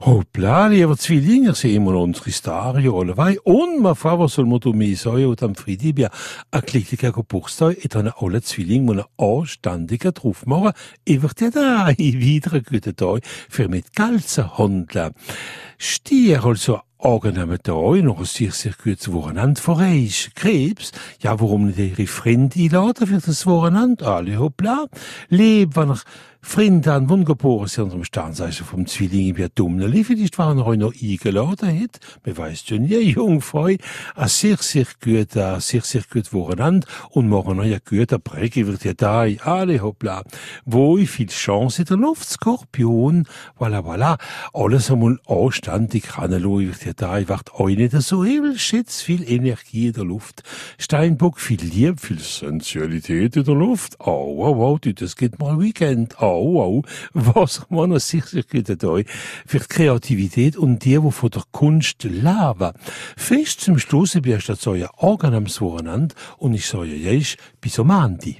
Hoppla, lieber Zwilling, sehen wir unsere Starrolle vai. Und ma fa, was soll man mir sagen, und am bia, a klicklicher Geburtstag, et an alle Zwilling, mo na anständiger drauf machen, über der da, wieder ein guter Tag, für mit Galzen handeln. Stier also angenehmen Tag, noch ein sehr, sehr gutes Wochenende für euch. Krebs, ja, warum nicht ihre Freunde einladen für das Wochenende? Alle hoppla. Leb, wenn ich Wundergeboren sind, unserem Sternzeichen vom Zwilling, wie dumm, vielleicht waren euch noch eingeladen hat. Man weiß ja nie, Jungfrau. Ein sehr, sehr guter, sehr, sehr gut Wochenende. Und morgen ein guter Präge wird ja da, alle hoppla. Wo ich viel Chance in der Luft, Skorpion, voilà, voilà. Alles einmal anständig ranelo, wird ja da, wart euch nicht so übel, schätz viel Energie in der Luft. Steinbock, viel Liebe, viel Sensualität in der Luft. Oh, wow, wow, das geht mal Weekend. Oh, wow, was man noch sicher gut für die Kreativität und die, wo von der Kunst leben. Fest zum Schluss, ich das so ja angenehmes Wochenende und ich sage ja, bis am Ende.